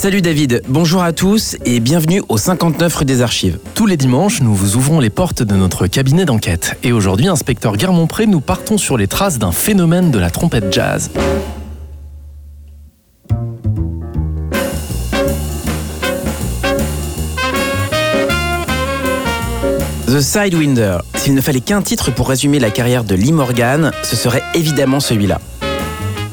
Salut David, bonjour à tous et bienvenue au 59 rue des Archives. Tous les dimanches, nous vous ouvrons les portes de notre cabinet d'enquête. Et aujourd'hui, inspecteur Guermont-Pré, nous partons sur les traces d'un phénomène de la trompette jazz. The Sidewinder. S'il ne fallait qu'un titre pour résumer la carrière de Lee Morgan, ce serait évidemment celui-là.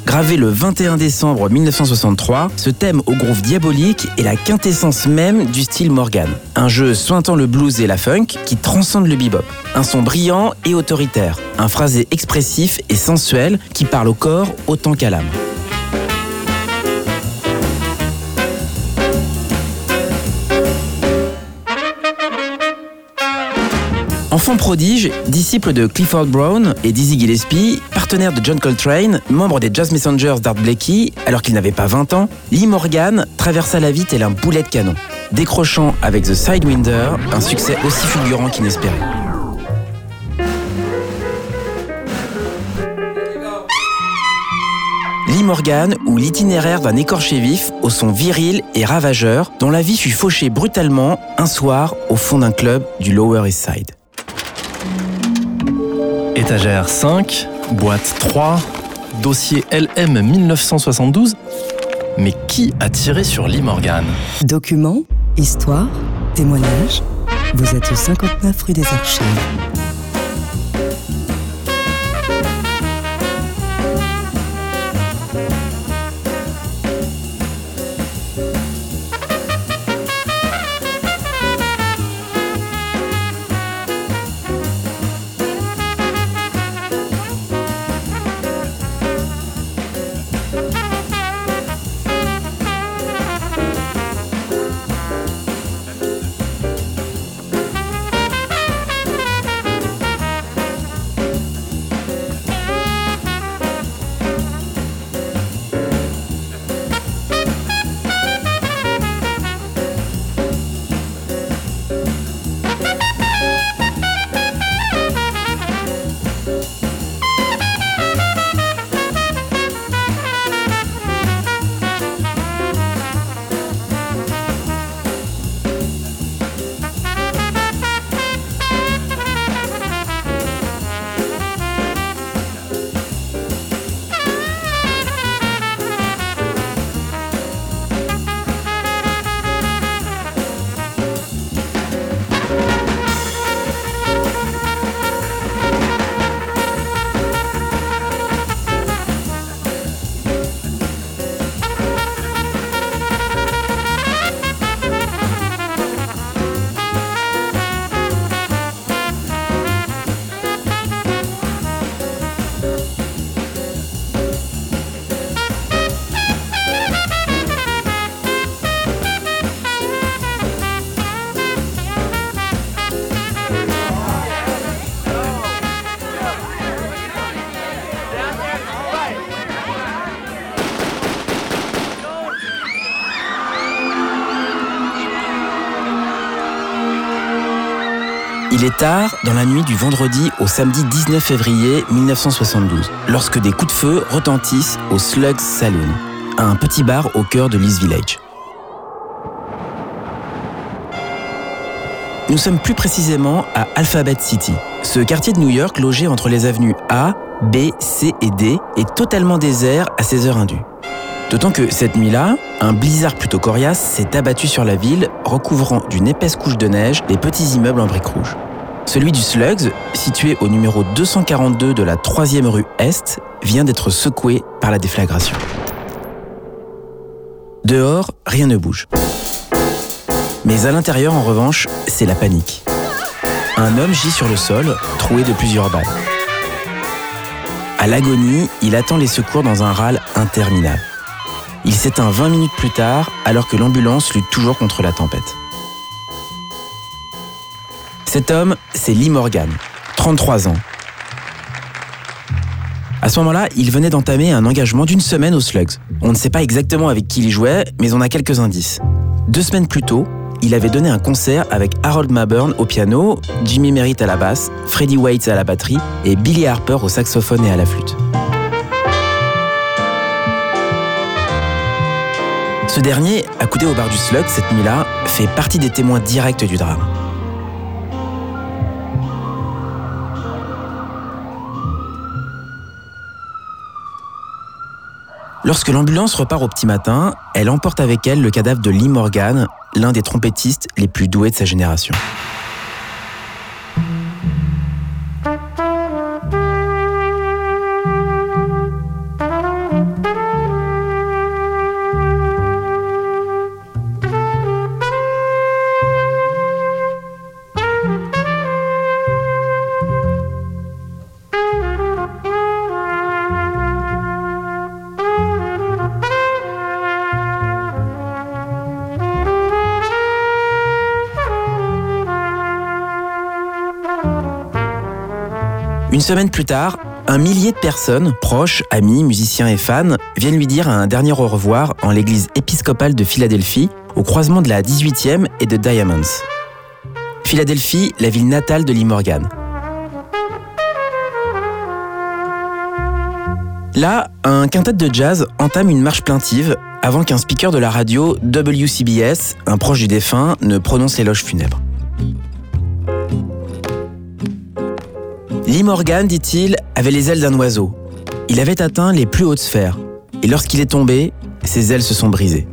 Gravé le 21 décembre 1963, ce thème au groove diabolique est la quintessence même du style Morgan. Un jeu sointant le blues et la funk qui transcende le bebop. Un son brillant et autoritaire. Un phrasé expressif et sensuel qui parle au corps autant qu'à l'âme. Enfant prodige, disciple de Clifford Brown et Dizzy Gillespie, partenaire de John Coltrane, membre des Jazz Messengers d'Art Blakey, alors qu'il n'avait pas 20 ans, Lee Morgan traversa la vie tel un boulet de canon, décrochant avec The Sidewinder un succès aussi fulgurant qu'inespéré. Lee Morgan ou l'itinéraire d'un écorché vif au son viril et ravageur dont la vie fut fauchée brutalement un soir au fond d'un club du Lower East Side. Étagère 5, boîte 3, dossier LM 1972. Mais qui a tiré sur Lee Morgan Documents, histoire, témoignages. Vous êtes au 59 rue des Archives. Il est tard, dans la nuit du vendredi au samedi 19 février 1972, lorsque des coups de feu retentissent au Slugs Saloon, un petit bar au cœur de l'East Village. Nous sommes plus précisément à Alphabet City. Ce quartier de New York, logé entre les avenues A, B, C et D, est totalement désert à 16 heures indues. D'autant que cette nuit-là, un blizzard plutôt coriace s'est abattu sur la ville, recouvrant d'une épaisse couche de neige les petits immeubles en briques rouges. Celui du Slugs, situé au numéro 242 de la 3e rue Est, vient d'être secoué par la déflagration. Dehors, rien ne bouge. Mais à l'intérieur, en revanche, c'est la panique. Un homme gît sur le sol, troué de plusieurs balles. À l'agonie, il attend les secours dans un râle interminable. Il s'éteint 20 minutes plus tard, alors que l'ambulance lutte toujours contre la tempête. Cet homme, c'est Lee Morgan, 33 ans. À ce moment-là, il venait d'entamer un engagement d'une semaine aux Slugs. On ne sait pas exactement avec qui il jouait, mais on a quelques indices. Deux semaines plus tôt, il avait donné un concert avec Harold Maburn au piano, Jimmy Merritt à la basse, Freddie Waits à la batterie et Billy Harper au saxophone et à la flûte. Ce dernier, accoudé au bar du Slug cette nuit-là, fait partie des témoins directs du drame. Lorsque l'ambulance repart au petit matin, elle emporte avec elle le cadavre de Lee Morgan, l'un des trompettistes les plus doués de sa génération. Semaine plus tard, un millier de personnes, proches, amis, musiciens et fans, viennent lui dire un dernier au revoir en l'église épiscopale de Philadelphie, au croisement de la 18e et de Diamonds. Philadelphie, la ville natale de Lee Morgan. Là, un quintet de jazz entame une marche plaintive avant qu'un speaker de la radio WCBS, un proche du défunt, ne prononce l'éloge funèbre. Lee Morgan, dit-il, avait les ailes d'un oiseau. Il avait atteint les plus hautes sphères. Et lorsqu'il est tombé, ses ailes se sont brisées.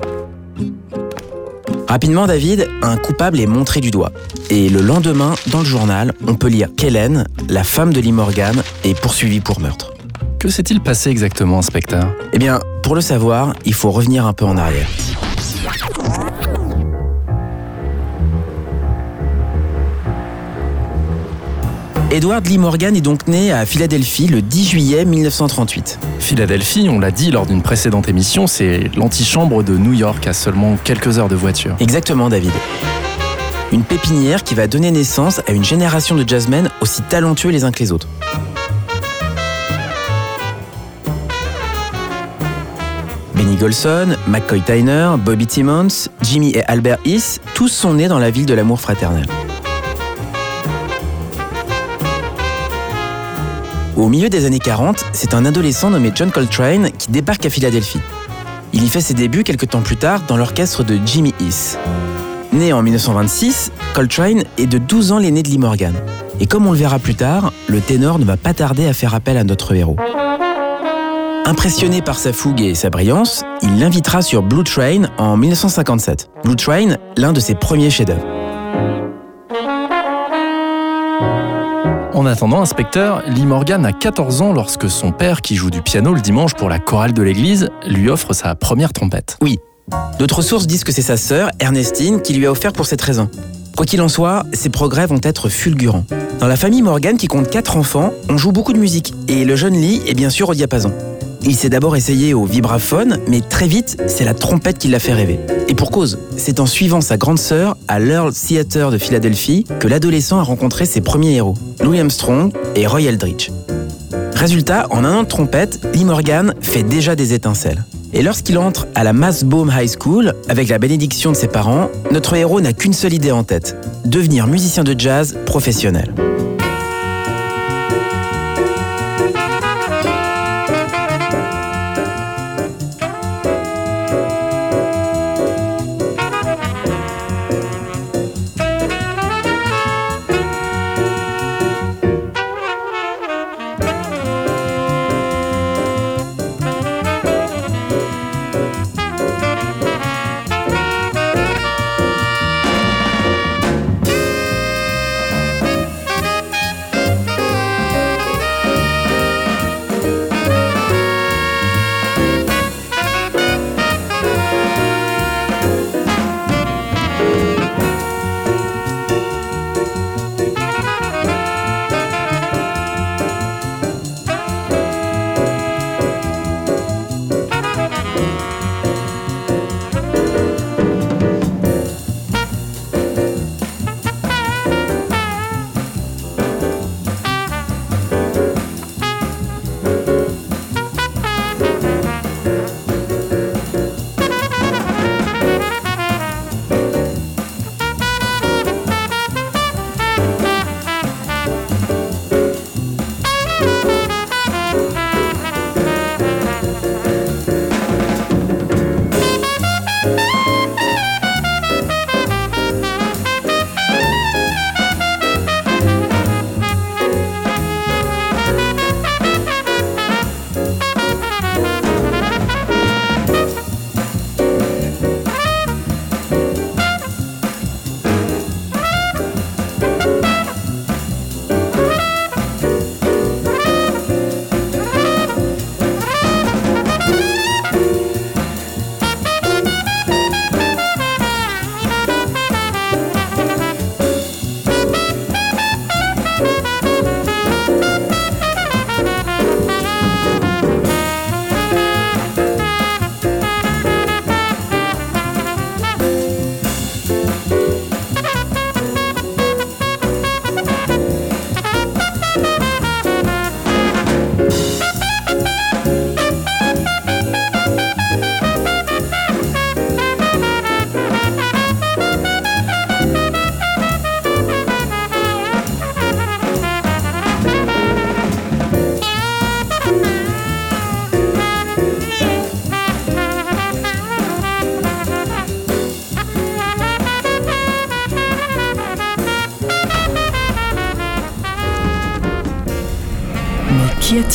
Rapidement, David, un coupable est montré du doigt. Et le lendemain, dans le journal, on peut lire qu'Hélène, la femme de Lee Morgan, est poursuivie pour meurtre. Que s'est-il passé exactement, inspecteur? Eh bien, pour le savoir, il faut revenir un peu en arrière. Edward Lee Morgan est donc né à Philadelphie le 10 juillet 1938. Philadelphie, on l'a dit lors d'une précédente émission, c'est l'antichambre de New York à seulement quelques heures de voiture. Exactement, David. Une pépinière qui va donner naissance à une génération de jazzmen aussi talentueux les uns que les autres. Benny Golson, McCoy Tyner, Bobby Timmons, Jimmy et Albert Hiss, tous sont nés dans la ville de l'amour fraternel. Au milieu des années 40, c'est un adolescent nommé John Coltrane qui débarque à Philadelphie. Il y fait ses débuts quelques temps plus tard dans l'orchestre de Jimmy East. Né en 1926, Coltrane est de 12 ans l'aîné de Lee Morgan. Et comme on le verra plus tard, le ténor ne va pas tarder à faire appel à notre héros. Impressionné par sa fougue et sa brillance, il l'invitera sur Blue Train en 1957. Blue Train, l'un de ses premiers chefs-d'œuvre. En attendant, inspecteur, Lee Morgan a 14 ans lorsque son père, qui joue du piano le dimanche pour la chorale de l'église, lui offre sa première trompette. Oui. D'autres sources disent que c'est sa sœur, Ernestine, qui lui a offert pour cette raison. Quoi qu'il en soit, ses progrès vont être fulgurants. Dans la famille Morgan, qui compte 4 enfants, on joue beaucoup de musique, et le jeune Lee est bien sûr au diapason. Il s'est d'abord essayé au vibraphone, mais très vite, c'est la trompette qui l'a fait rêver. Et pour cause, c'est en suivant sa grande sœur à l'Earl Theatre de Philadelphie que l'adolescent a rencontré ses premiers héros, Louis Armstrong et Roy Eldridge. Résultat, en un an de trompette, Lee Morgan fait déjà des étincelles. Et lorsqu'il entre à la Massbaum High School, avec la bénédiction de ses parents, notre héros n'a qu'une seule idée en tête, devenir musicien de jazz professionnel.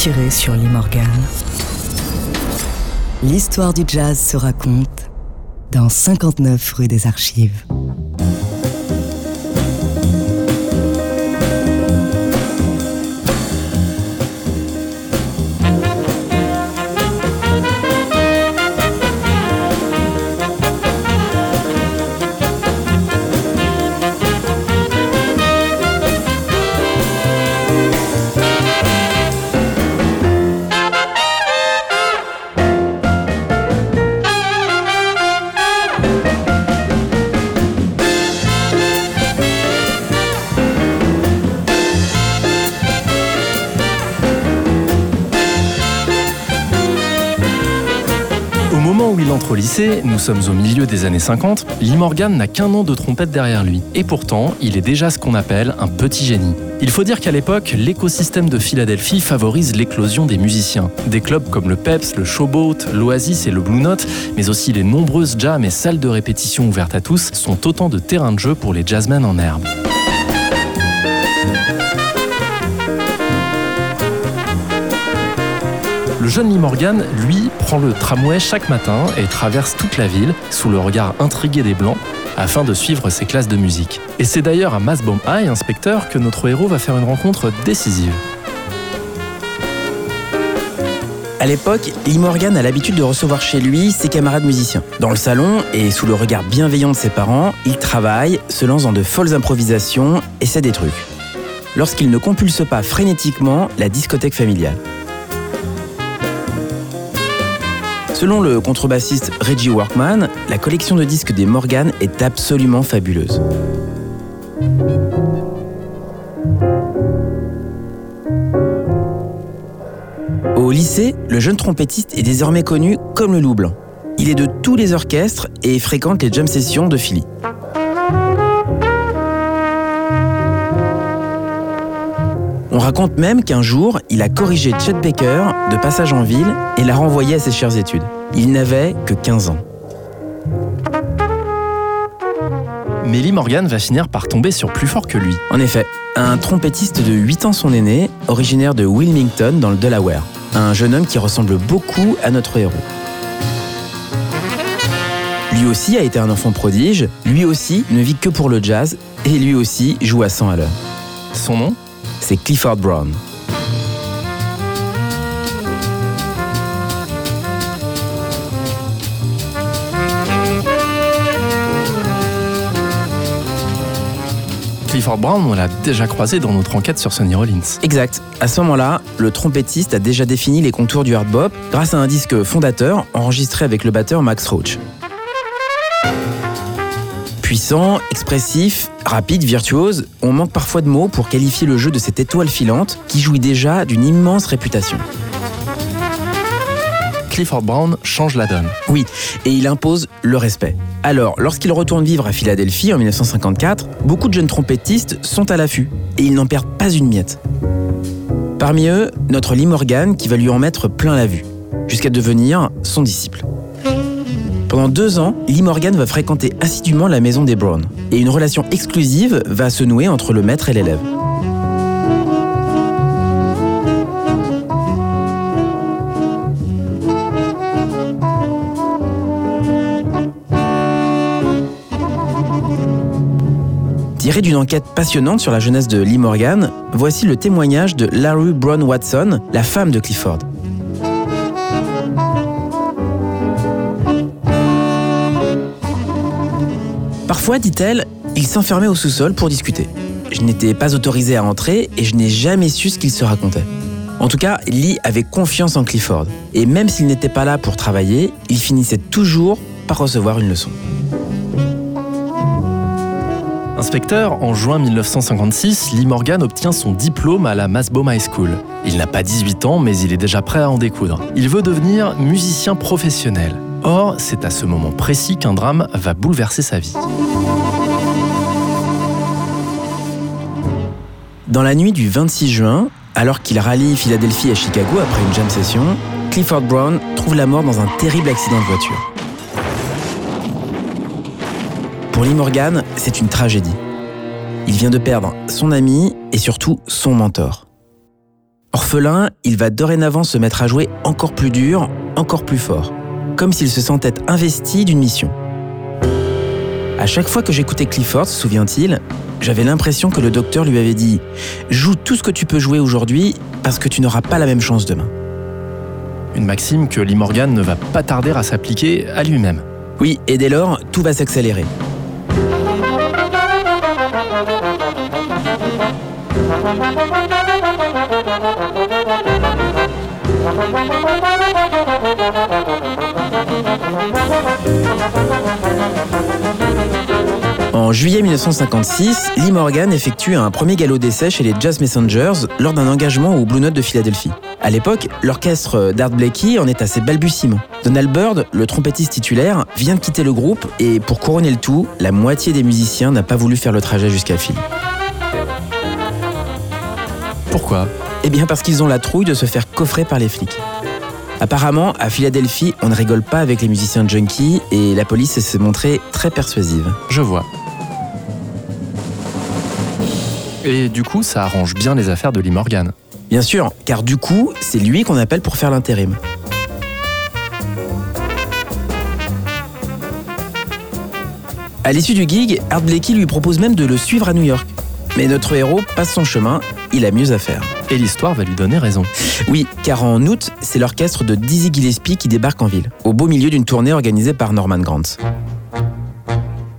Tiré sur Lee Morgan L'histoire du jazz se raconte dans 59 rue des Archives. Nous sommes au milieu des années 50, Lee Morgan n'a qu'un an de trompette derrière lui. Et pourtant, il est déjà ce qu'on appelle un petit génie. Il faut dire qu'à l'époque, l'écosystème de Philadelphie favorise l'éclosion des musiciens. Des clubs comme le Peps, le Showboat, l'Oasis et le Blue Note, mais aussi les nombreuses jams et salles de répétition ouvertes à tous, sont autant de terrains de jeu pour les jazzmen en herbe. Le jeune Lee Morgan, lui, prend le tramway chaque matin et traverse toute la ville sous le regard intrigué des Blancs afin de suivre ses classes de musique. Et c'est d'ailleurs à Masbom High, inspecteur, que notre héros va faire une rencontre décisive. À l'époque, Lee Morgan a l'habitude de recevoir chez lui ses camarades musiciens. Dans le salon, et sous le regard bienveillant de ses parents, il travaille, se lance dans de folles improvisations, essaie des trucs. Lorsqu'il ne compulse pas frénétiquement la discothèque familiale. Selon le contrebassiste Reggie Workman, la collection de disques des Morgan est absolument fabuleuse. Au lycée, le jeune trompettiste est désormais connu comme le loup blanc. Il est de tous les orchestres et fréquente les jam sessions de Philly. On raconte même qu'un jour, il a corrigé Chet Baker de passage en ville et l'a renvoyé à ses chères études. Il n'avait que 15 ans. Lee Morgan va finir par tomber sur plus fort que lui. En effet, un trompettiste de 8 ans son aîné, originaire de Wilmington dans le Delaware. Un jeune homme qui ressemble beaucoup à notre héros. Lui aussi a été un enfant prodige, lui aussi ne vit que pour le jazz, et lui aussi joue à 100 à l'heure. Son nom? C'est Clifford Brown. Clifford Brown, on l'a déjà croisé dans notre enquête sur Sonny Rollins. Exact. À ce moment-là, le trompettiste a déjà défini les contours du hard bop grâce à un disque fondateur enregistré avec le batteur Max Roach. Puissant, expressif, rapide, virtuose, on manque parfois de mots pour qualifier le jeu de cette étoile filante qui jouit déjà d'une immense réputation. Clifford Brown change la donne. Oui, et il impose le respect. Alors, lorsqu'il retourne vivre à Philadelphie en 1954, beaucoup de jeunes trompettistes sont à l'affût, et ils n'en perdent pas une miette. Parmi eux, notre Lee Morgan qui va lui en mettre plein la vue, jusqu'à devenir son disciple. Pendant deux ans, Lee Morgan va fréquenter assidûment la maison des Brown, et une relation exclusive va se nouer entre le maître et l'élève. Tiré d'une enquête passionnante sur la jeunesse de Lee Morgan, voici le témoignage de Larry Brown Watson, la femme de Clifford. Parfois, dit-elle, il s'enfermait au sous-sol pour discuter. Je n'étais pas autorisé à entrer et je n'ai jamais su ce qu'il se racontait. En tout cas, Lee avait confiance en Clifford. Et même s'il n'était pas là pour travailler, il finissait toujours par recevoir une leçon. Inspecteur, en juin 1956, Lee Morgan obtient son diplôme à la Masbom High School. Il n'a pas 18 ans, mais il est déjà prêt à en découdre. Il veut devenir musicien professionnel. Or, c'est à ce moment précis qu'un drame va bouleverser sa vie. Dans la nuit du 26 juin, alors qu'il rallie Philadelphie à Chicago après une jam session, Clifford Brown trouve la mort dans un terrible accident de voiture. Pour Lee Morgan, c'est une tragédie. Il vient de perdre son ami et surtout son mentor. Orphelin, il va dorénavant se mettre à jouer encore plus dur, encore plus fort, comme s'il se sentait investi d'une mission. À chaque fois que j'écoutais Clifford, se souvient-il, j'avais l'impression que le docteur lui avait dit ⁇ Joue tout ce que tu peux jouer aujourd'hui parce que tu n'auras pas la même chance demain ⁇ Une maxime que Lee Morgan ne va pas tarder à s'appliquer à lui-même. Oui, et dès lors, tout va s'accélérer. En juillet 1956, Lee Morgan effectue un premier galop d'essai chez les Jazz Messengers lors d'un engagement au Blue Note de Philadelphie. À l'époque, l'orchestre d'Art Blakey en est à ses balbutiements. Donald Byrd, le trompettiste titulaire, vient de quitter le groupe et pour couronner le tout, la moitié des musiciens n'a pas voulu faire le trajet jusqu'à Philly. Pourquoi? Eh bien parce qu'ils ont la trouille de se faire coffrer par les flics. Apparemment, à Philadelphie, on ne rigole pas avec les musiciens junkies et la police s'est montrée très persuasive. Je vois. Et du coup, ça arrange bien les affaires de Lee Morgan. Bien sûr, car du coup, c'est lui qu'on appelle pour faire l'intérim. À l'issue du gig, Art Blakey lui propose même de le suivre à New York. Mais notre héros passe son chemin, il a mieux à faire. Et l'histoire va lui donner raison. Oui, car en août, c'est l'orchestre de Dizzy Gillespie qui débarque en ville, au beau milieu d'une tournée organisée par Norman Granz.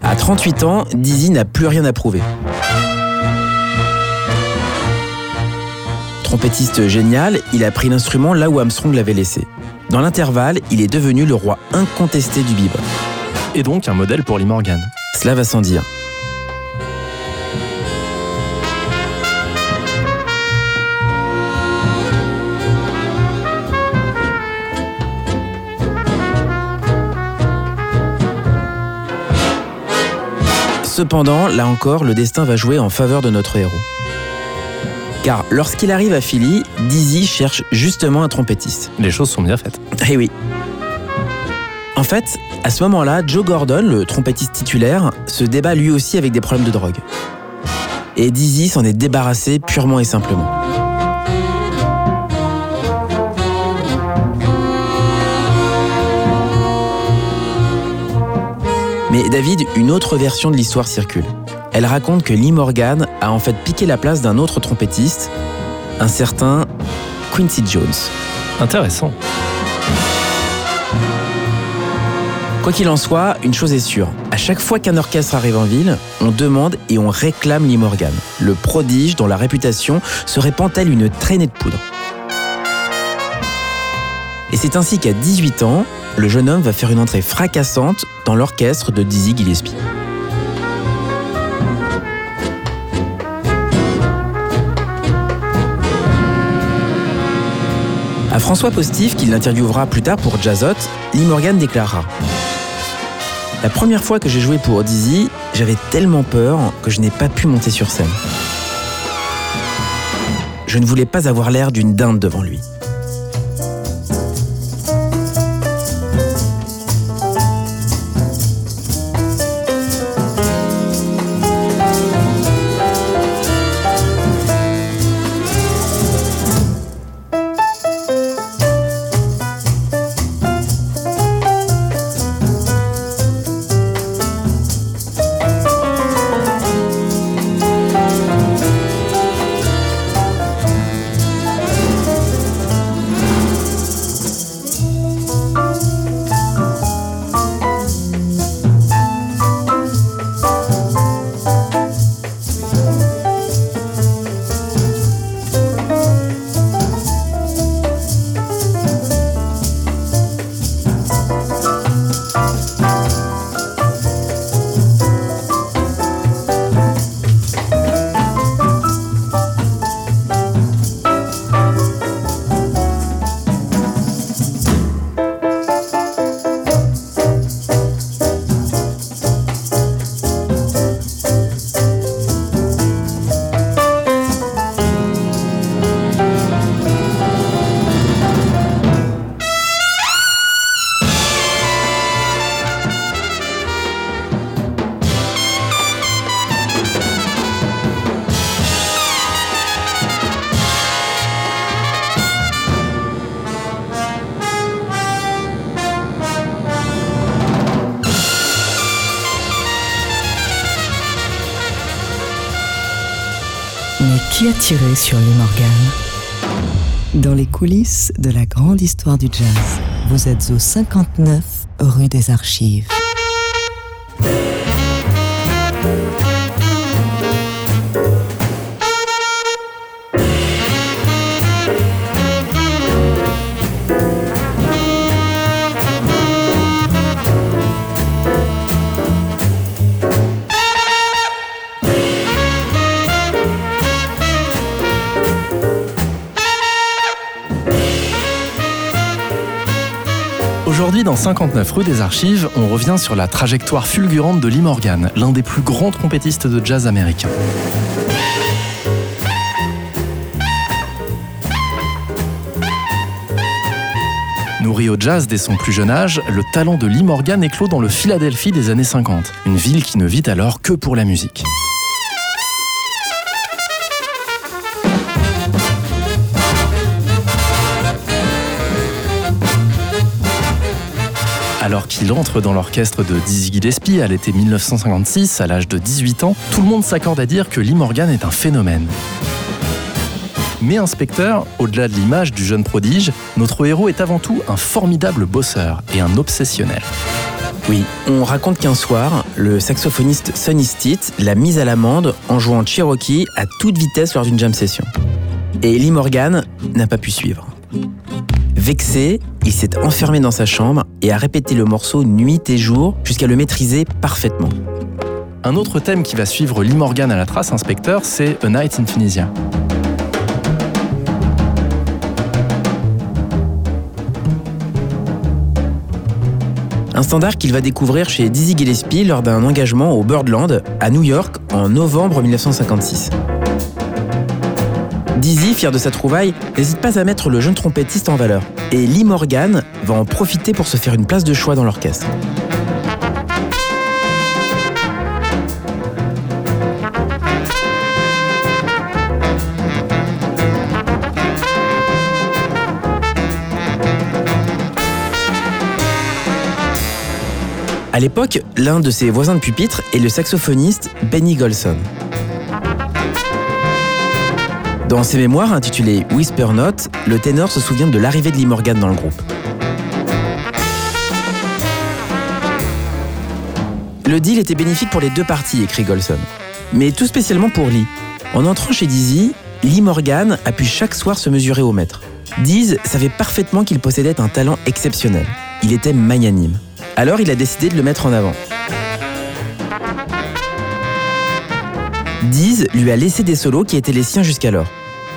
À 38 ans, Dizzy n'a plus rien à prouver. Trompettiste génial, il a pris l'instrument là où Armstrong l'avait laissé. Dans l'intervalle, il est devenu le roi incontesté du bebop. Et donc un modèle pour Lee Morgan. Cela va sans dire. Cependant, là encore, le destin va jouer en faveur de notre héros. Car lorsqu'il arrive à Philly, Dizzy cherche justement un trompettiste. Les choses sont bien faites. Eh oui. En fait, à ce moment-là, Joe Gordon, le trompettiste titulaire, se débat lui aussi avec des problèmes de drogue. Et Dizzy s'en est débarrassé purement et simplement. Mais David, une autre version de l'histoire circule. Elle raconte que Lee Morgan a en fait piqué la place d'un autre trompettiste, un certain Quincy Jones. Intéressant. Quoi qu'il en soit, une chose est sûre. À chaque fois qu'un orchestre arrive en ville, on demande et on réclame Lee Morgan, le prodige dont la réputation se répand telle une traînée de poudre. Et c'est ainsi qu'à 18 ans, le jeune homme va faire une entrée fracassante dans l'orchestre de Dizzy Gillespie. À François Postif, qui l'interviewera plus tard pour Jazzot, Lee Morgan déclarera La première fois que j'ai joué pour Dizzy, j'avais tellement peur que je n'ai pas pu monter sur scène. Je ne voulais pas avoir l'air d'une dinde devant lui. Tiré sur Lee Morgan Dans les coulisses de la grande histoire du jazz, vous êtes au 59 rue des Archives. 59 rue des Archives, on revient sur la trajectoire fulgurante de Lee Morgan, l'un des plus grands trompettistes de jazz américains. Nourri au jazz dès son plus jeune âge, le talent de Lee Morgan éclot dans le Philadelphie des années 50, une ville qui ne vit alors que pour la musique. Alors qu'il entre dans l'orchestre de Dizzy Gillespie à l'été 1956, à l'âge de 18 ans, tout le monde s'accorde à dire que Lee Morgan est un phénomène. Mais inspecteur, au-delà de l'image du jeune prodige, notre héros est avant tout un formidable bosseur et un obsessionnel. Oui, on raconte qu'un soir, le saxophoniste Sonny Stitt l'a mise à l'amende en jouant Cherokee à toute vitesse lors d'une jam session. Et Lee Morgan n'a pas pu suivre. Vexé, il s'est enfermé dans sa chambre et a répété le morceau nuit et jour jusqu'à le maîtriser parfaitement. Un autre thème qui va suivre Lee Morgan à la trace, inspecteur, c'est A Night in Tunisia. Un standard qu'il va découvrir chez Dizzy Gillespie lors d'un engagement au Birdland à New York en novembre 1956. Dizzy, fier de sa trouvaille, n'hésite pas à mettre le jeune trompettiste en valeur. Et Lee Morgan va en profiter pour se faire une place de choix dans l'orchestre. À l'époque, l'un de ses voisins de pupitre est le saxophoniste Benny Golson. Dans ses mémoires intitulées Whisper Note, le ténor se souvient de l'arrivée de Lee Morgan dans le groupe. Le deal était bénéfique pour les deux parties, écrit Golson. Mais tout spécialement pour Lee. En entrant chez Dizzy, Lee Morgan a pu chaque soir se mesurer au maître. Diz savait parfaitement qu'il possédait un talent exceptionnel. Il était magnanime. Alors il a décidé de le mettre en avant. Diz lui a laissé des solos qui étaient les siens jusqu'alors.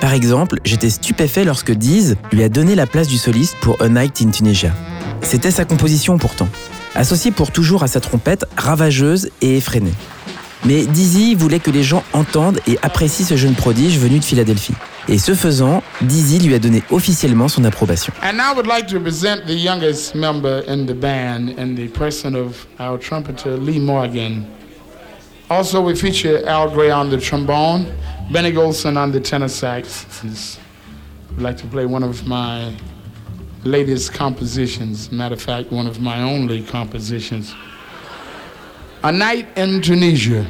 Par exemple, j'étais stupéfait lorsque Diz lui a donné la place du soliste pour A Night in Tunisia. C'était sa composition pourtant, associée pour toujours à sa trompette ravageuse et effrénée. Mais Dizzy voulait que les gens entendent et apprécient ce jeune prodige venu de Philadelphie. Et ce faisant, Dizzy lui a donné officiellement son approbation. And I would like to present the youngest member in the band in the person of our trumpeter Lee Morgan. Also, we feature Al Gray on the trombone, Benny Golson on the tenor sax. I'd like to play one of my latest compositions. Matter of fact, one of my only compositions. A Night in Tunisia.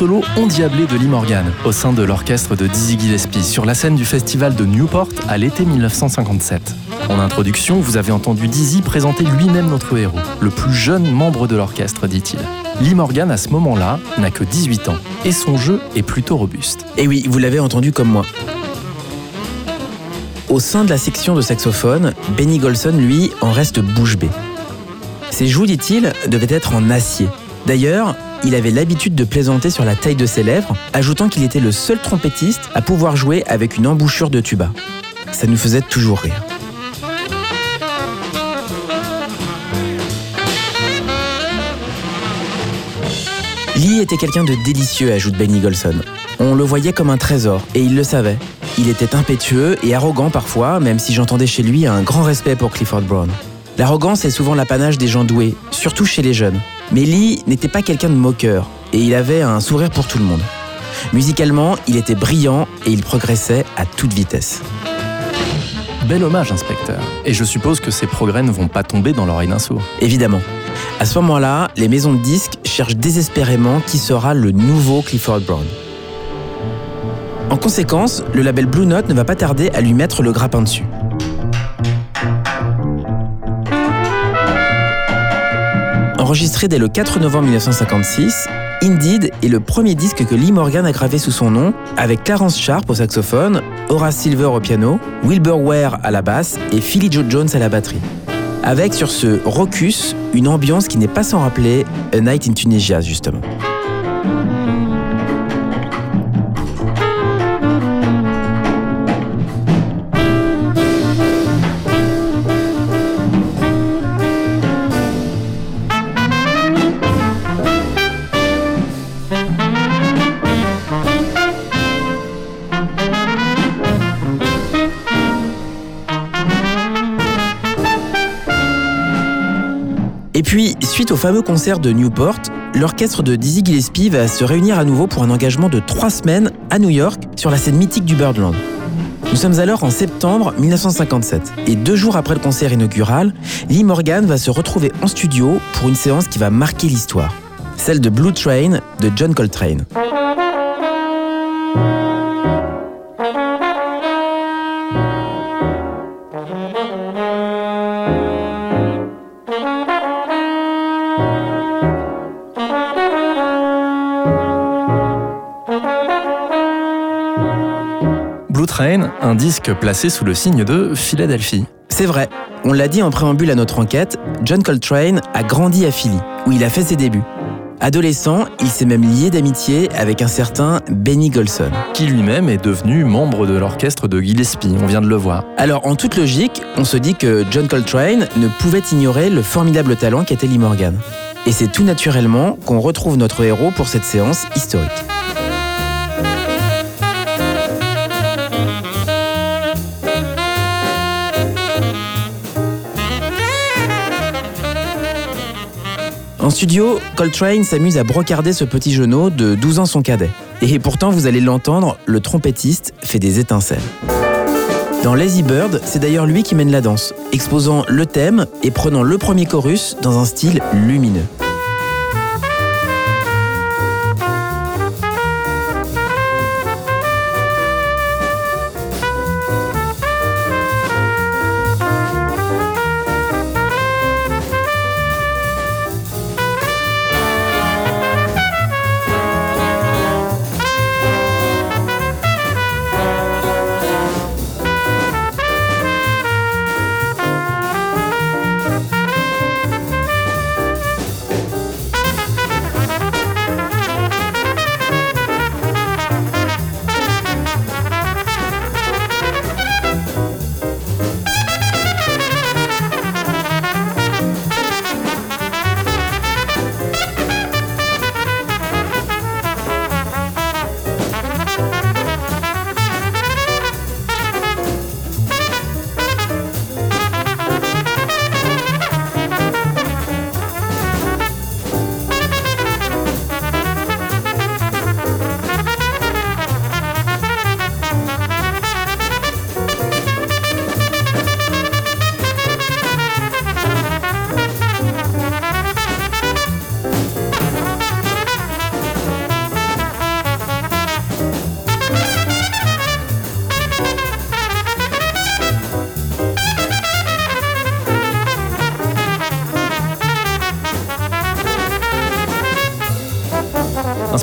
Solo endiablé de Lee Morgan au sein de l'orchestre de Dizzy Gillespie sur la scène du festival de Newport à l'été 1957. En introduction, vous avez entendu Dizzy présenter lui-même notre héros, le plus jeune membre de l'orchestre, dit-il. Lee Morgan, à ce moment-là, n'a que 18 ans et son jeu est plutôt robuste. Et oui, vous l'avez entendu comme moi. Au sein de la section de saxophone, Benny Golson, lui, en reste bouche bée. Ses joues, dit-il, devaient être en acier. D'ailleurs, il avait l'habitude de plaisanter sur la taille de ses lèvres, ajoutant qu'il était le seul trompettiste à pouvoir jouer avec une embouchure de tuba. Ça nous faisait toujours rire. Lee était quelqu'un de délicieux, ajoute Benny Golson. On le voyait comme un trésor, et il le savait. Il était impétueux et arrogant parfois, même si j'entendais chez lui un grand respect pour Clifford Brown. L'arrogance est souvent l'apanage des gens doués, surtout chez les jeunes. Mais Lee n'était pas quelqu'un de moqueur, et il avait un sourire pour tout le monde. Musicalement, il était brillant et il progressait à toute vitesse. Bel hommage, inspecteur. Et je suppose que ces progrès ne vont pas tomber dans l'oreille d'un sourd. Évidemment. À ce moment-là, les maisons de disques cherchent désespérément qui sera le nouveau Clifford Brown. En conséquence, le label Blue Note ne va pas tarder à lui mettre le grappin dessus. Enregistré dès le 4 novembre 1956, Indeed est le premier disque que Lee Morgan a gravé sous son nom, avec Clarence Sharp au saxophone, Horace Silver au piano, Wilbur Ware à la basse et Philly Joe Jones à la batterie. Avec sur ce Rocus une ambiance qui n'est pas sans rappeler A Night in Tunisia justement. Au fameux concert de Newport, l'orchestre de Dizzy Gillespie va se réunir à nouveau pour un engagement de trois semaines à New York sur la scène mythique du Birdland. Nous sommes alors en septembre 1957 et deux jours après le concert inaugural, Lee Morgan va se retrouver en studio pour une séance qui va marquer l'histoire, celle de Blue Train de John Coltrane. Train, un disque placé sous le signe de Philadelphie. C'est vrai, on l'a dit en préambule à notre enquête, John Coltrane a grandi à Philly, où il a fait ses débuts. Adolescent, il s'est même lié d'amitié avec un certain Benny Golson. qui lui-même est devenu membre de l'orchestre de Gillespie, on vient de le voir. Alors, en toute logique, on se dit que John Coltrane ne pouvait ignorer le formidable talent qu'était Lee Morgan. Et c'est tout naturellement qu'on retrouve notre héros pour cette séance historique. En studio, Coltrane s'amuse à brocarder ce petit genou de 12 ans son cadet. Et pourtant, vous allez l'entendre, le trompettiste fait des étincelles. Dans Lazy Bird, c'est d'ailleurs lui qui mène la danse, exposant le thème et prenant le premier chorus dans un style lumineux.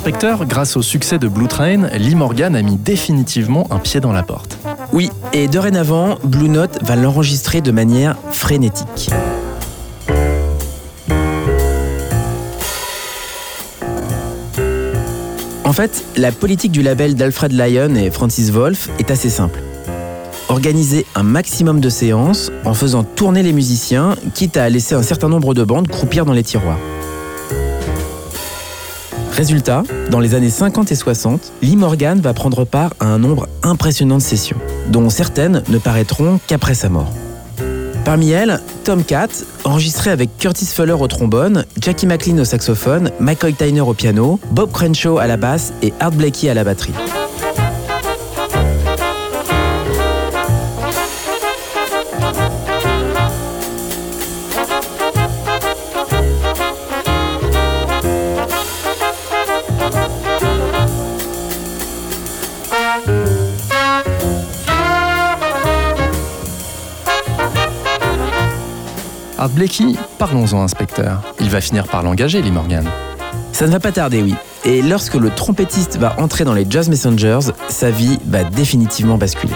Grâce au succès de Blue Train, Lee Morgan a mis définitivement un pied dans la porte. Oui, et dorénavant, Blue Note va l'enregistrer de manière frénétique. En fait, la politique du label d'Alfred Lyon et Francis Wolff est assez simple. Organiser un maximum de séances en faisant tourner les musiciens, quitte à laisser un certain nombre de bandes croupir dans les tiroirs. Résultat, dans les années 50 et 60, Lee Morgan va prendre part à un nombre impressionnant de sessions, dont certaines ne paraîtront qu'après sa mort. Parmi elles, Tom Tomcat, enregistré avec Curtis Fuller au trombone, Jackie McLean au saxophone, McCoy Tyner au piano, Bob Crenshaw à la basse et Art Blakey à la batterie. Art Blakey, parlons-en, inspecteur. Il va finir par l'engager, Lee Morgan. Ça ne va pas tarder, oui. Et lorsque le trompettiste va entrer dans les Jazz Messengers, sa vie va définitivement basculer.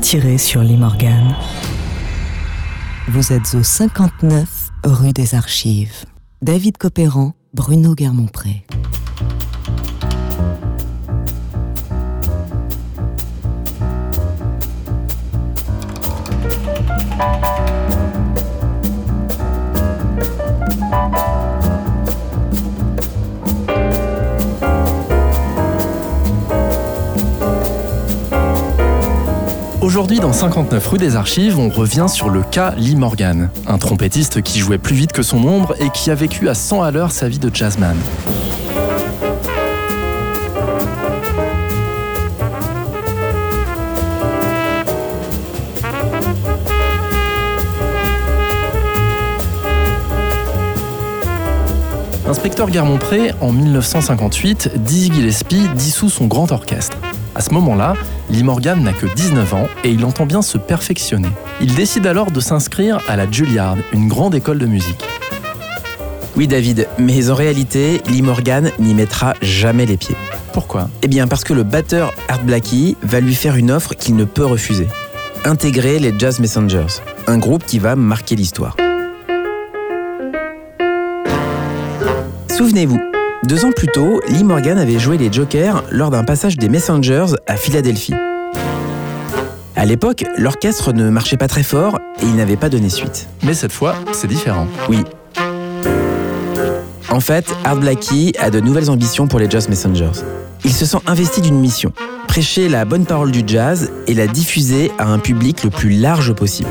Tiré sur Lee Morgan Vous êtes au 59 rue des Archives. David Copéran, Bruno Guermont-Pré. Aujourd'hui, dans 59 rue des Archives, on revient sur le cas Lee Morgan, un trompettiste qui jouait plus vite que son ombre et qui a vécu à 100 à l'heure sa vie de jazzman. Inspecteur Garmont-Pré, en 1958, Dizzy Gillespie dissout son grand orchestre. À ce moment-là, Lee Morgan n'a que 19 ans et il entend bien se perfectionner. Il décide alors de s'inscrire à la Juilliard, une grande école de musique. Oui David, mais en réalité, Lee Morgan n'y mettra jamais les pieds. Pourquoi? Eh bien parce que le batteur Art Blackie va lui faire une offre qu'il ne peut refuser. Intégrer les Jazz Messengers, un groupe qui va marquer l'histoire. Souvenez-vous, deux ans plus tôt, Lee Morgan avait joué les Jokers lors d'un passage des Messengers à Philadelphie. À l'époque, l'orchestre ne marchait pas très fort et il n'avait pas donné suite. Mais cette fois, c'est différent. Oui. En fait, Art Blackie a de nouvelles ambitions pour les Jazz Messengers. Il se sent investi d'une mission, prêcher la bonne parole du jazz et la diffuser à un public le plus large possible.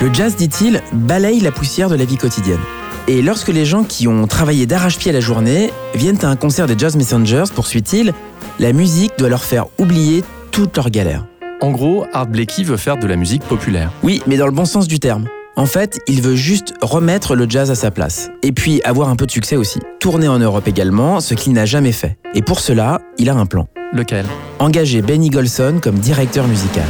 Le jazz, dit-il, balaye la poussière de la vie quotidienne. Et lorsque les gens qui ont travaillé d'arrache-pied la journée viennent à un concert des Jazz Messengers, poursuit-il, la musique doit leur faire oublier toutes leurs galères. En gros, Art Blakey veut faire de la musique populaire. Oui, mais dans le bon sens du terme. En fait, il veut juste remettre le jazz à sa place. Et puis avoir un peu de succès aussi. Tourner en Europe également, ce qu'il n'a jamais fait. Et pour cela, il a un plan. Lequel? Engager Benny Golson comme directeur musical.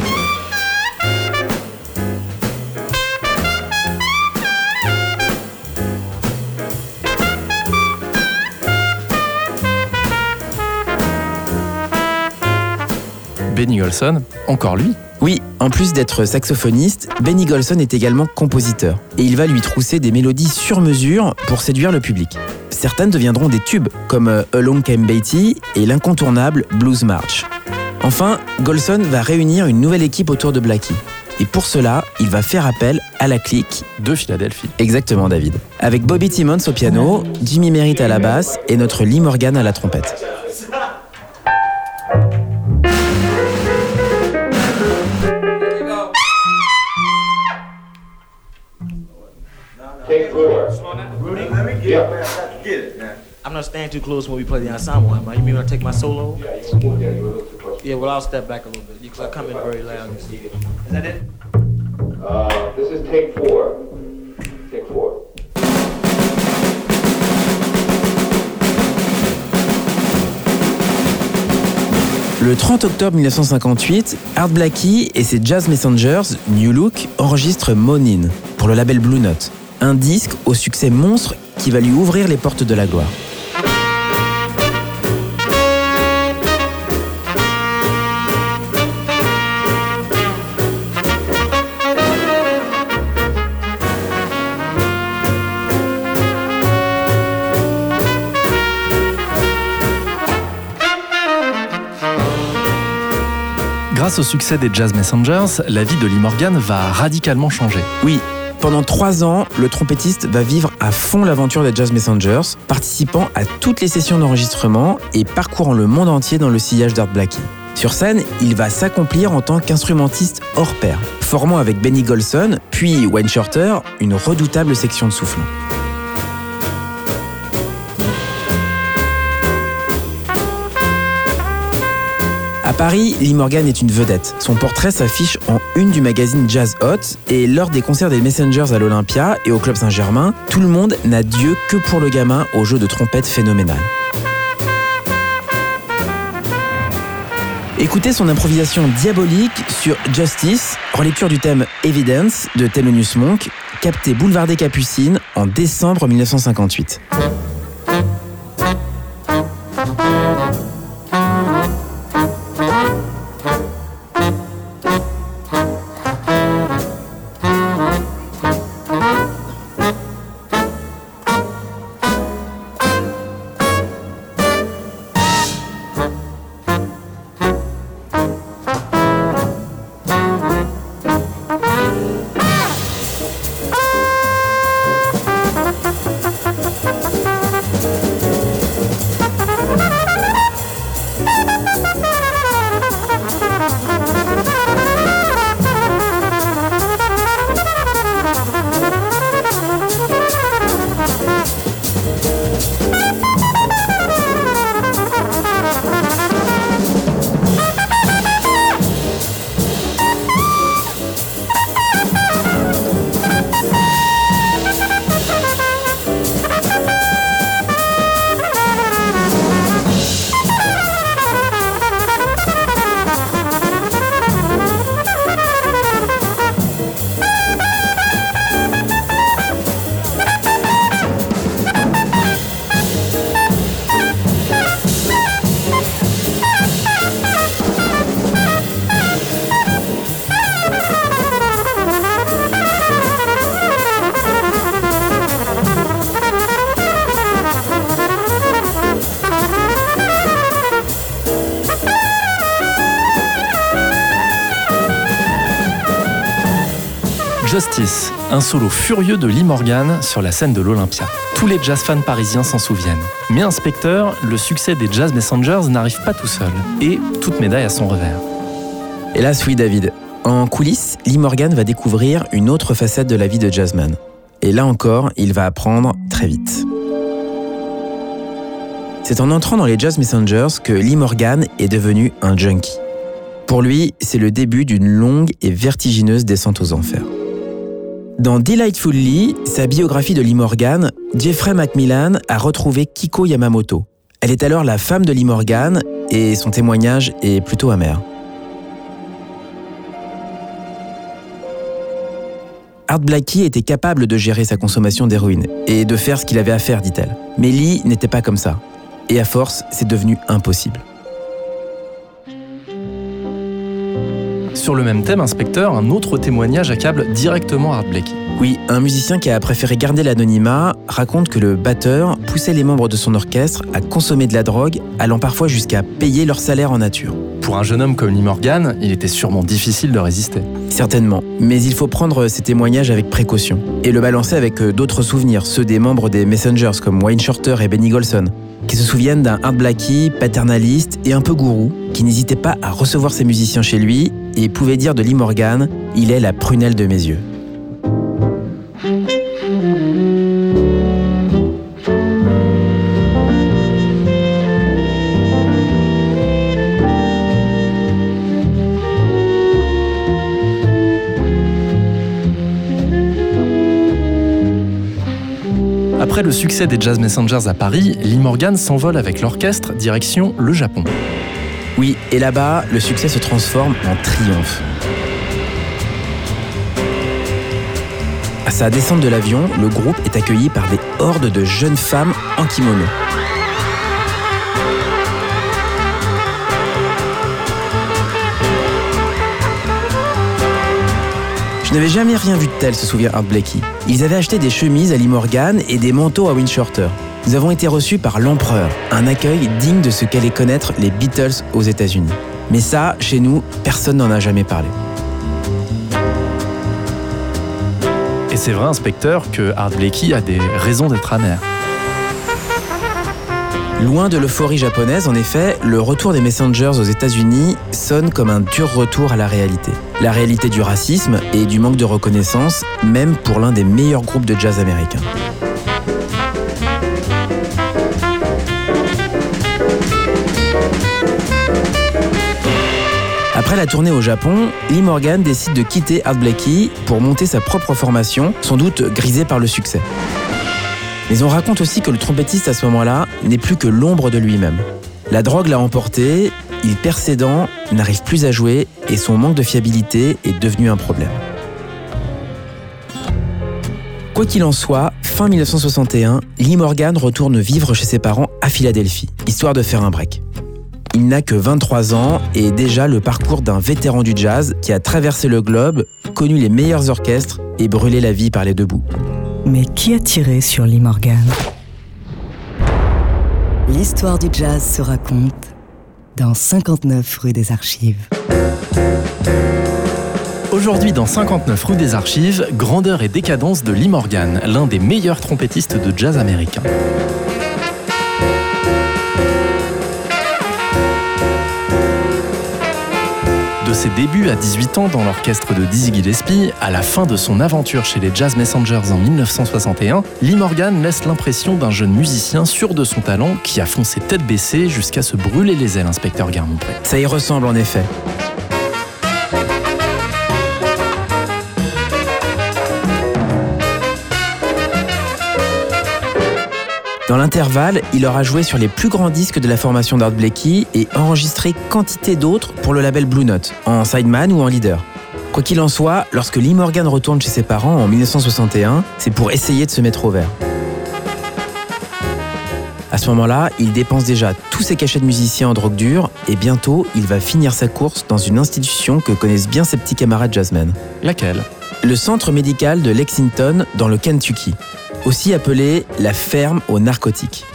Benny Golson, encore lui Oui, en plus d'être saxophoniste, Benny Golson est également compositeur. Et il va lui trousser des mélodies sur mesure pour séduire le public. Certaines deviendront des tubes, comme euh, Along Came Beatty et l'incontournable Blues March. Enfin, Golson va réunir une nouvelle équipe autour de Blackie. Et pour cela, il va faire appel à la clique. De Philadelphie. Exactement, David. Avec Bobby Timmons au piano, Jimmy Merritt à la basse et notre Lee Morgan à la trompette. Get it. I'm not staying too close when we play the ensemble. Am I? You mean when I take my solo? Yeah, well, I'll step back a little bit because I come in very loud. Is that it? Uh, this is take four. Take four. Le 30 octobre 1958, Art Blackie et ses Jazz Messengers, New Look, enregistrent Monin pour le label Blue Note, un disque au succès monstre qui va lui ouvrir les portes de la gloire. Grâce au succès des Jazz Messengers, la vie de Lee Morgan va radicalement changer. Oui, pendant trois ans, le trompettiste va vivre à fond l'aventure des Jazz Messengers, participant à toutes les sessions d'enregistrement et parcourant le monde entier dans le sillage d'Art Blackie. Sur scène, il va s'accomplir en tant qu'instrumentiste hors pair, formant avec Benny Golson, puis Wayne Shorter, une redoutable section de soufflant. Paris, Lee Morgan est une vedette. Son portrait s'affiche en une du magazine Jazz Hot et lors des concerts des Messengers à l'Olympia et au Club Saint-Germain, tout le monde n'a Dieu que pour le gamin au jeu de trompette phénoménal. Écoutez son improvisation diabolique sur Justice, relecture du thème Evidence de Thelonious Monk, capté Boulevard des Capucines en décembre 1958. Justice, un solo furieux de Lee Morgan sur la scène de l'Olympia. Tous les jazz fans parisiens s'en souviennent. Mais inspecteur, le succès des Jazz Messengers n'arrive pas tout seul, et toute médaille à son revers. Hélas oui David, en coulisses, Lee Morgan va découvrir une autre facette de la vie de jazzman. Et là encore, il va apprendre très vite. C'est en entrant dans les Jazz Messengers que Lee Morgan est devenu un junkie. Pour lui, c'est le début d'une longue et vertigineuse descente aux enfers. Dans Delightful Lee, sa biographie de Lee Morgan, Jeffrey Macmillan a retrouvé Kiko Yamamoto. Elle est alors la femme de Lee Morgan et son témoignage est plutôt amer. Art Blackie était capable de gérer sa consommation d'héroïne et de faire ce qu'il avait à faire, dit-elle. Mais Lee n'était pas comme ça. Et à force, c'est devenu impossible. Sur le même thème, inspecteur, un autre témoignage accable directement Art Blakey. Oui, un musicien qui a préféré garder l'anonymat raconte que le batteur poussait les membres de son orchestre à consommer de la drogue, allant parfois jusqu'à payer leur salaire en nature. Pour un jeune homme comme Lee Morgan, il était sûrement difficile de résister. Certainement, mais il faut prendre ces témoignages avec précaution et le balancer avec euh, d'autres souvenirs, ceux des membres des Messengers comme Wayne Shorter et Benny Golson, qui se souviennent d'un Art Blackie paternaliste et un peu gourou, qui n'hésitait pas à recevoir ses musiciens chez lui et pouvait dire de Lee Il est la prunelle de mes yeux. Après le succès des Jazz Messengers à Paris, Lee Morgan s'envole avec l'orchestre direction le Japon. Oui, et là-bas, le succès se transforme en triomphe. À sa descente de l'avion, le groupe est accueilli par des hordes de jeunes femmes en kimono. Je n'avais jamais rien vu de tel, se souvient Art Blakey. Ils avaient acheté des chemises à Lee Morgan et des manteaux à Win Shorter. Nous avons été reçus par l'empereur, un accueil digne de ce qu'allaient connaître les Beatles aux États-Unis. Mais ça, chez nous, personne n'en a jamais parlé. Et c'est vrai, inspecteur, que Art Blakey a des raisons d'être amer. Loin de l'euphorie japonaise, en effet, le retour des Messengers aux États-Unis sonne comme un dur retour à la réalité. La réalité du racisme et du manque de reconnaissance, même pour l'un des meilleurs groupes de jazz américains. La tournée au Japon, Lee Morgan décide de quitter Art Blakey pour monter sa propre formation, sans doute grisée par le succès. Mais on raconte aussi que le trompettiste à ce moment-là n'est plus que l'ombre de lui-même. La drogue l'a emporté, il perd ses dents, n'arrive plus à jouer et son manque de fiabilité est devenu un problème. Quoi qu'il en soit, fin 1961, Lee Morgan retourne vivre chez ses parents à Philadelphie, histoire de faire un break. Il n'a que 23 ans et déjà le parcours d'un vétéran du jazz qui a traversé le globe, connu les meilleurs orchestres et brûlé la vie par les deux bouts. Mais qui a tiré sur Lee Morgan? L'histoire du jazz se raconte dans 59 rue des Archives. Aujourd'hui, dans 59 rue des Archives, grandeur et décadence de Lee Morgan, l'un des meilleurs trompettistes de jazz américain. De ses débuts à 18 ans dans l'orchestre de Dizzy Gillespie, à la fin de son aventure chez les Jazz Messengers en 1961, Lee Morgan laisse l'impression d'un jeune musicien sûr de son talent qui a foncé tête baissée jusqu'à se brûler les ailes, inspecteur Garmonpré. Ça y ressemble en effet. Dans l'intervalle, il aura joué sur les plus grands disques de la formation d'Art Blakey et enregistré quantité d'autres pour le label Blue Note, en sideman ou en leader. Quoi qu'il en soit, lorsque Lee Morgan retourne chez ses parents en 1961, c'est pour essayer de se mettre au vert. À ce moment-là, il dépense déjà tous ses cachets de musicien en drogue dure et bientôt, il va finir sa course dans une institution que connaissent bien ses petits camarades jazzmen. Laquelle? Le centre médical de Lexington dans le Kentucky, aussi appelé la ferme aux narcotiques.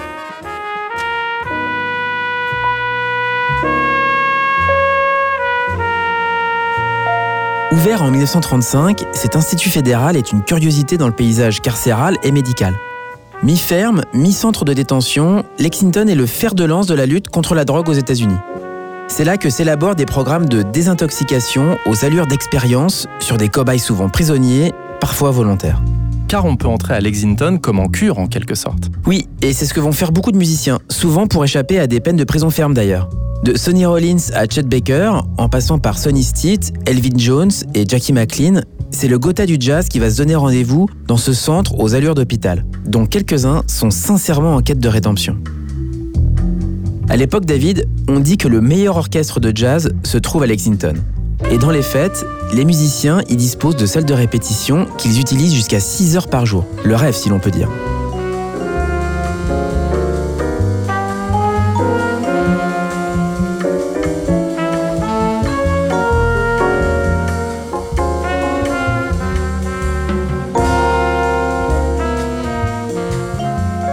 Ouvert en 1935, cet institut fédéral est une curiosité dans le paysage carcéral et médical. Mi-ferme, mi-centre de détention, Lexington est le fer de lance de la lutte contre la drogue aux États-Unis. C'est là que s'élaborent des programmes de désintoxication aux allures d'expérience sur des cobayes souvent prisonniers, parfois volontaires. On peut entrer à Lexington comme en cure en quelque sorte. Oui, et c'est ce que vont faire beaucoup de musiciens, souvent pour échapper à des peines de prison ferme d'ailleurs. De Sonny Rollins à Chet Baker, en passant par Sonny Stitt, Elvin Jones et Jackie McLean, c'est le Gotha du jazz qui va se donner rendez-vous dans ce centre aux allures d'hôpital, dont quelques-uns sont sincèrement en quête de rédemption. À l'époque, David, on dit que le meilleur orchestre de jazz se trouve à Lexington. Et dans les fêtes, les musiciens y disposent de salles de répétition qu'ils utilisent jusqu'à 6 heures par jour. Le rêve, si l'on peut dire.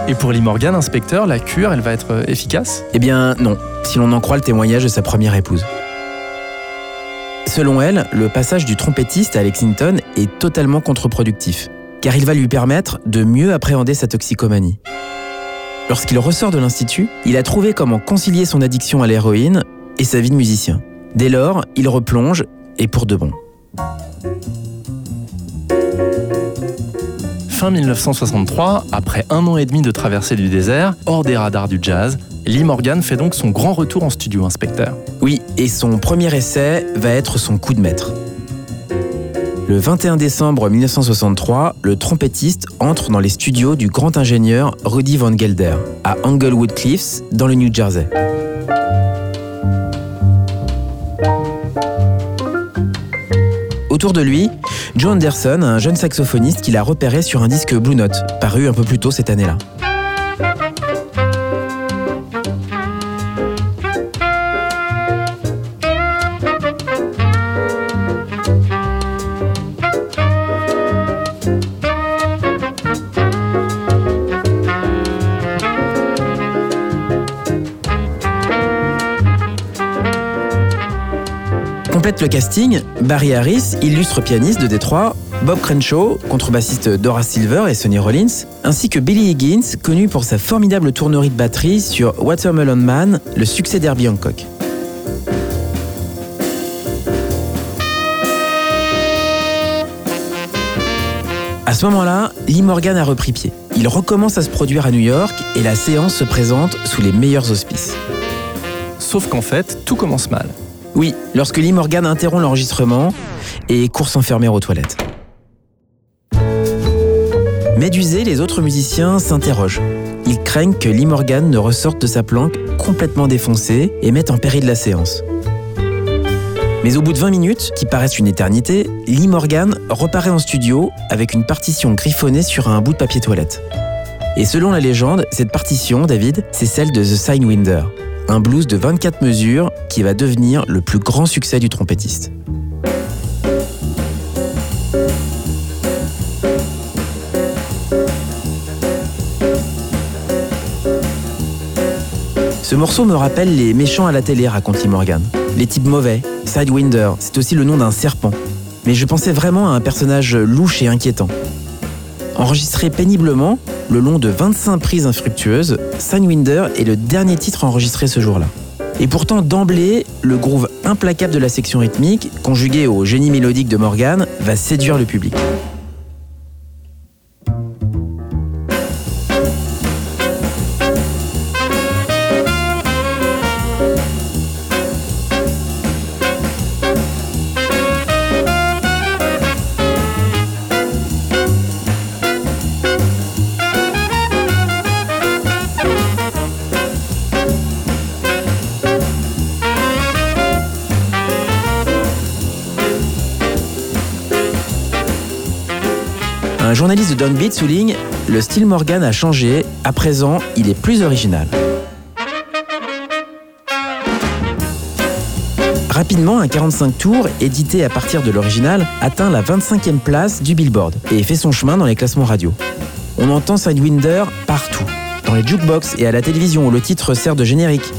Et pour Lee Morgan, inspecteur, la cure, elle va être euh, efficace? Eh bien non, si l'on en croit le témoignage de sa première épouse. Selon elle, le passage du trompettiste à Lexington est totalement contre-productif, car il va lui permettre de mieux appréhender sa toxicomanie. Lorsqu'il ressort de l'Institut, il a trouvé comment concilier son addiction à l'héroïne et sa vie de musicien. Dès lors, il replonge, et pour de bon. Fin 1963, après un an et demi de traversée du désert, hors des radars du jazz, Lee Morgan fait donc son grand retour en studio, inspecteur. Oui, et son premier essai va être son coup de maître. Le 21 décembre 1963, le trompettiste entre dans les studios du grand ingénieur Rudy Van Gelder, à Englewood Cliffs, dans le New Jersey. Autour de lui, Joe Anderson, un jeune saxophoniste qu'il a repéré sur un disque Blue Note, paru un peu plus tôt cette année-là. Le casting, Barry Harris, illustre pianiste de Détroit, Bob Crenshaw, contrebassiste Dora Silver et Sonny Rollins, ainsi que Billy Higgins, connu pour sa formidable tournerie de batterie sur Watermelon Man, le succès d'Herbie Hancock. À ce moment-là, Lee Morgan a repris pied. Il recommence à se produire à New York et la séance se présente sous les meilleurs auspices. Sauf qu'en fait, tout commence mal. Oui, lorsque Lee Morgan interrompt l'enregistrement et court s'enfermer aux toilettes. Médusés, les autres musiciens s'interrogent. Ils craignent que Lee Morgan ne ressorte de sa planque complètement défoncé et mette en péril la séance. Mais au bout de 20 minutes, qui paraissent une éternité, Lee Morgan reparaît en studio avec une partition griffonnée sur un bout de papier toilette. Et selon la légende, cette partition, David, c'est celle de The Sidewinder, un blues de 24 mesures qui va devenir le plus grand succès du trompettiste. Ce morceau me rappelle les méchants à la télé, raconte Morgan. Les types mauvais. Sidewinder, c'est aussi le nom d'un serpent. Mais je pensais vraiment à un personnage louche et inquiétant. Enregistré péniblement, le long de 25 prises infructueuses, Sidewinder est le dernier titre enregistré ce jour-là. Et pourtant, d'emblée, le groove implacable de la section rythmique, conjugué au génie mélodique de Morgan, va séduire le public. Journaliste de Downbeat souligne Le style Morgan a changé, à présent, il est plus original. Rapidement, un 45 tours, édité à partir de l'original, atteint la 25e place du Billboard et fait son chemin dans les classements radio. On entend Sidewinder partout, dans les jukebox et à la télévision où le titre sert de générique.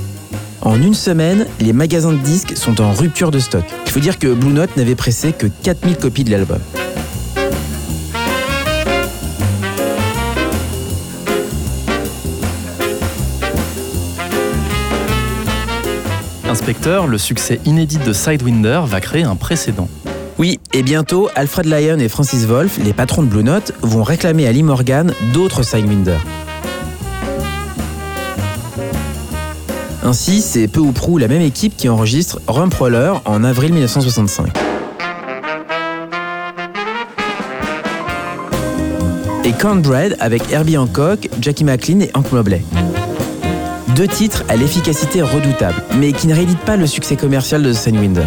En une semaine, les magasins de disques sont en rupture de stock. Il faut dire que Blue Note n'avait pressé que 4000 copies de l'album. Inspecteur, le succès inédit de Sidewinder va créer un précédent. Oui, et bientôt, Alfred Lyon et Francis Wolff, les patrons de Blue Note, vont réclamer à Lee Morgan d'autres Sidewinder. Ainsi, c'est peu ou prou la même équipe qui enregistre Rump Roller en avril 1965. Et Cornbread avec Herbie Hancock, Jackie McLean et Hank Mobley. Deux titres à l'efficacité redoutable, mais qui ne rééditent pas le succès commercial de Sidewinder.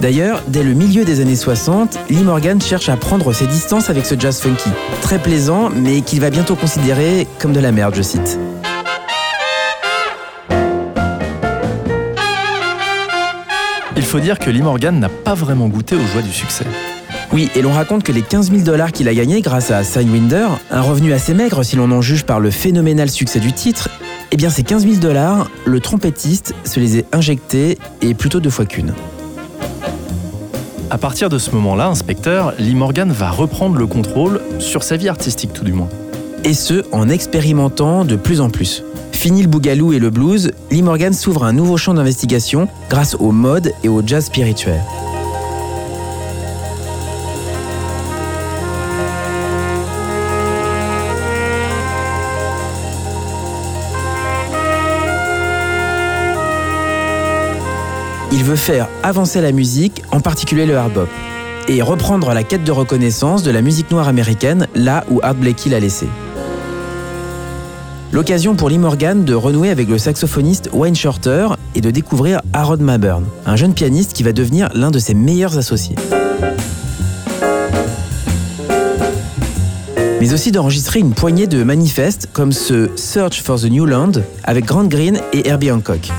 D'ailleurs, dès le milieu des années 60, Lee Morgan cherche à prendre ses distances avec ce jazz funky, très plaisant, mais qu'il va bientôt considérer comme de la merde, je cite. Il faut dire que Lee Morgan n'a pas vraiment goûté aux joies du succès. Oui, et l'on raconte que les 15 000 dollars qu'il a gagnés grâce à Sidewinder, un revenu assez maigre si l'on en juge par le phénoménal succès du titre, eh bien ces 15 000 dollars, le trompettiste se les est injectés et plutôt deux fois qu'une. À partir de ce moment-là, inspecteur, Lee Morgan va reprendre le contrôle sur sa vie artistique tout du moins. Et ce, en expérimentant de plus en plus. Fini le bougalou et le blues, Lee Morgan s'ouvre un nouveau champ d'investigation grâce au mode et au jazz spirituel. Il veut faire avancer la musique, en particulier le hard bop, et reprendre la quête de reconnaissance de la musique noire américaine là où Art Blakey l'a laissé. L'occasion pour Lee Morgan de renouer avec le saxophoniste Wayne Shorter et de découvrir Harold Maburn, un jeune pianiste qui va devenir l'un de ses meilleurs associés. Mais aussi d'enregistrer une poignée de manifestes comme ce Search for the New Land avec Grant Green et Herbie Hancock.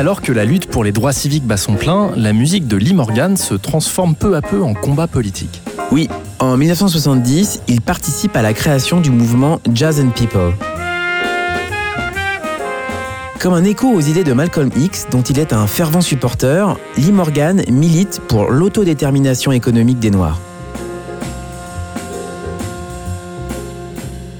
Alors que la lutte pour les droits civiques bat son plein, la musique de Lee Morgan se transforme peu à peu en combat politique. Oui, en 1970, il participe à la création du mouvement Jazz and People. Comme un écho aux idées de Malcolm X, dont il est un fervent supporter, Lee Morgan milite pour l'autodétermination économique des Noirs.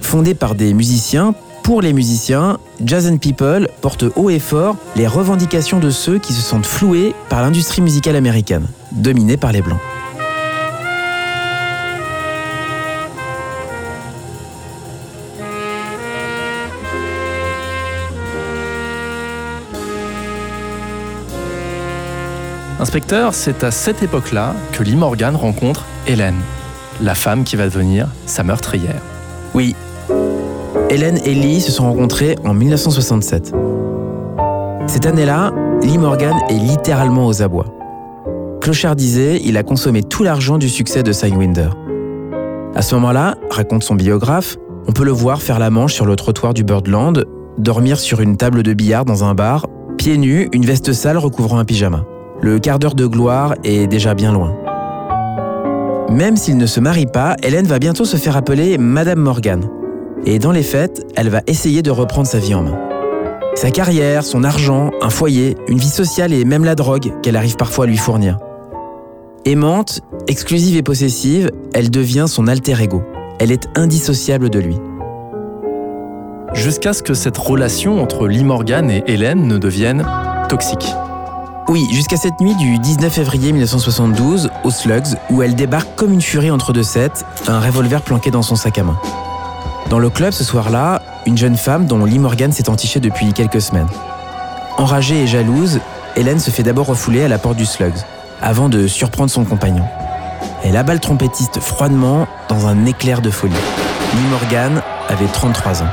Fondé par des musiciens, pour les musiciens, Jazz and People porte haut et fort les revendications de ceux qui se sentent floués par l'industrie musicale américaine, dominée par les Blancs. Inspecteur, c'est à cette époque-là que Lee Morgan rencontre Hélène, la femme qui va devenir sa meurtrière. Oui, Hélène et Lee se sont rencontrés en 1967. Cette année-là, Lee Morgan est littéralement aux abois. Clochard disait il a consommé tout l'argent du succès de Sidewinder. À ce moment-là, raconte son biographe, on peut le voir faire la manche sur le trottoir du Birdland, dormir sur une table de billard dans un bar, pieds nus, une veste sale recouvrant un pyjama. Le quart d'heure de gloire est déjà bien loin. Même s'il ne se marie pas, Hélène va bientôt se faire appeler Madame Morgan. Et dans les fêtes, elle va essayer de reprendre sa vie en main. Sa carrière, son argent, un foyer, une vie sociale et même la drogue qu'elle arrive parfois à lui fournir. Aimante, exclusive et possessive, elle devient son alter ego. Elle est indissociable de lui. Jusqu'à ce que cette relation entre Lee Morgan et Hélène ne devienne toxique. Oui, jusqu'à cette nuit du 19 février 1972, au Slugs, où elle débarque comme une furie entre deux sets, un revolver planqué dans son sac à main. Dans le club ce soir-là, une jeune femme dont Lee Morgan s'est entiché depuis quelques semaines. Enragée et jalouse, Hélène se fait d'abord refouler à la porte du Slugs, avant de surprendre son compagnon. Elle abat le trompettiste froidement dans un éclair de folie. Lee Morgan avait 33 ans.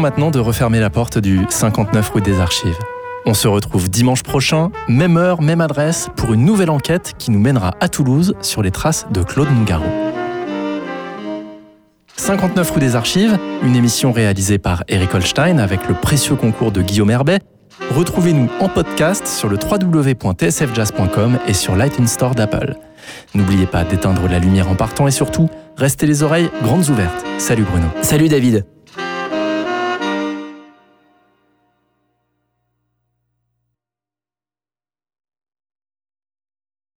Maintenant de refermer la porte du 59 rue des Archives. On se retrouve dimanche prochain, même heure, même adresse, pour une nouvelle enquête qui nous mènera à Toulouse sur les traces de Claude Nougaro. 59 rue des Archives, une émission réalisée par Eric Holstein avec le précieux concours de Guillaume Herbet. Retrouvez-nous en podcast sur le www.tsfjazz.com et sur l'iTunes Store d'Apple. N'oubliez pas d'éteindre la lumière en partant et surtout, restez les oreilles grandes ouvertes. Salut Bruno. Salut David.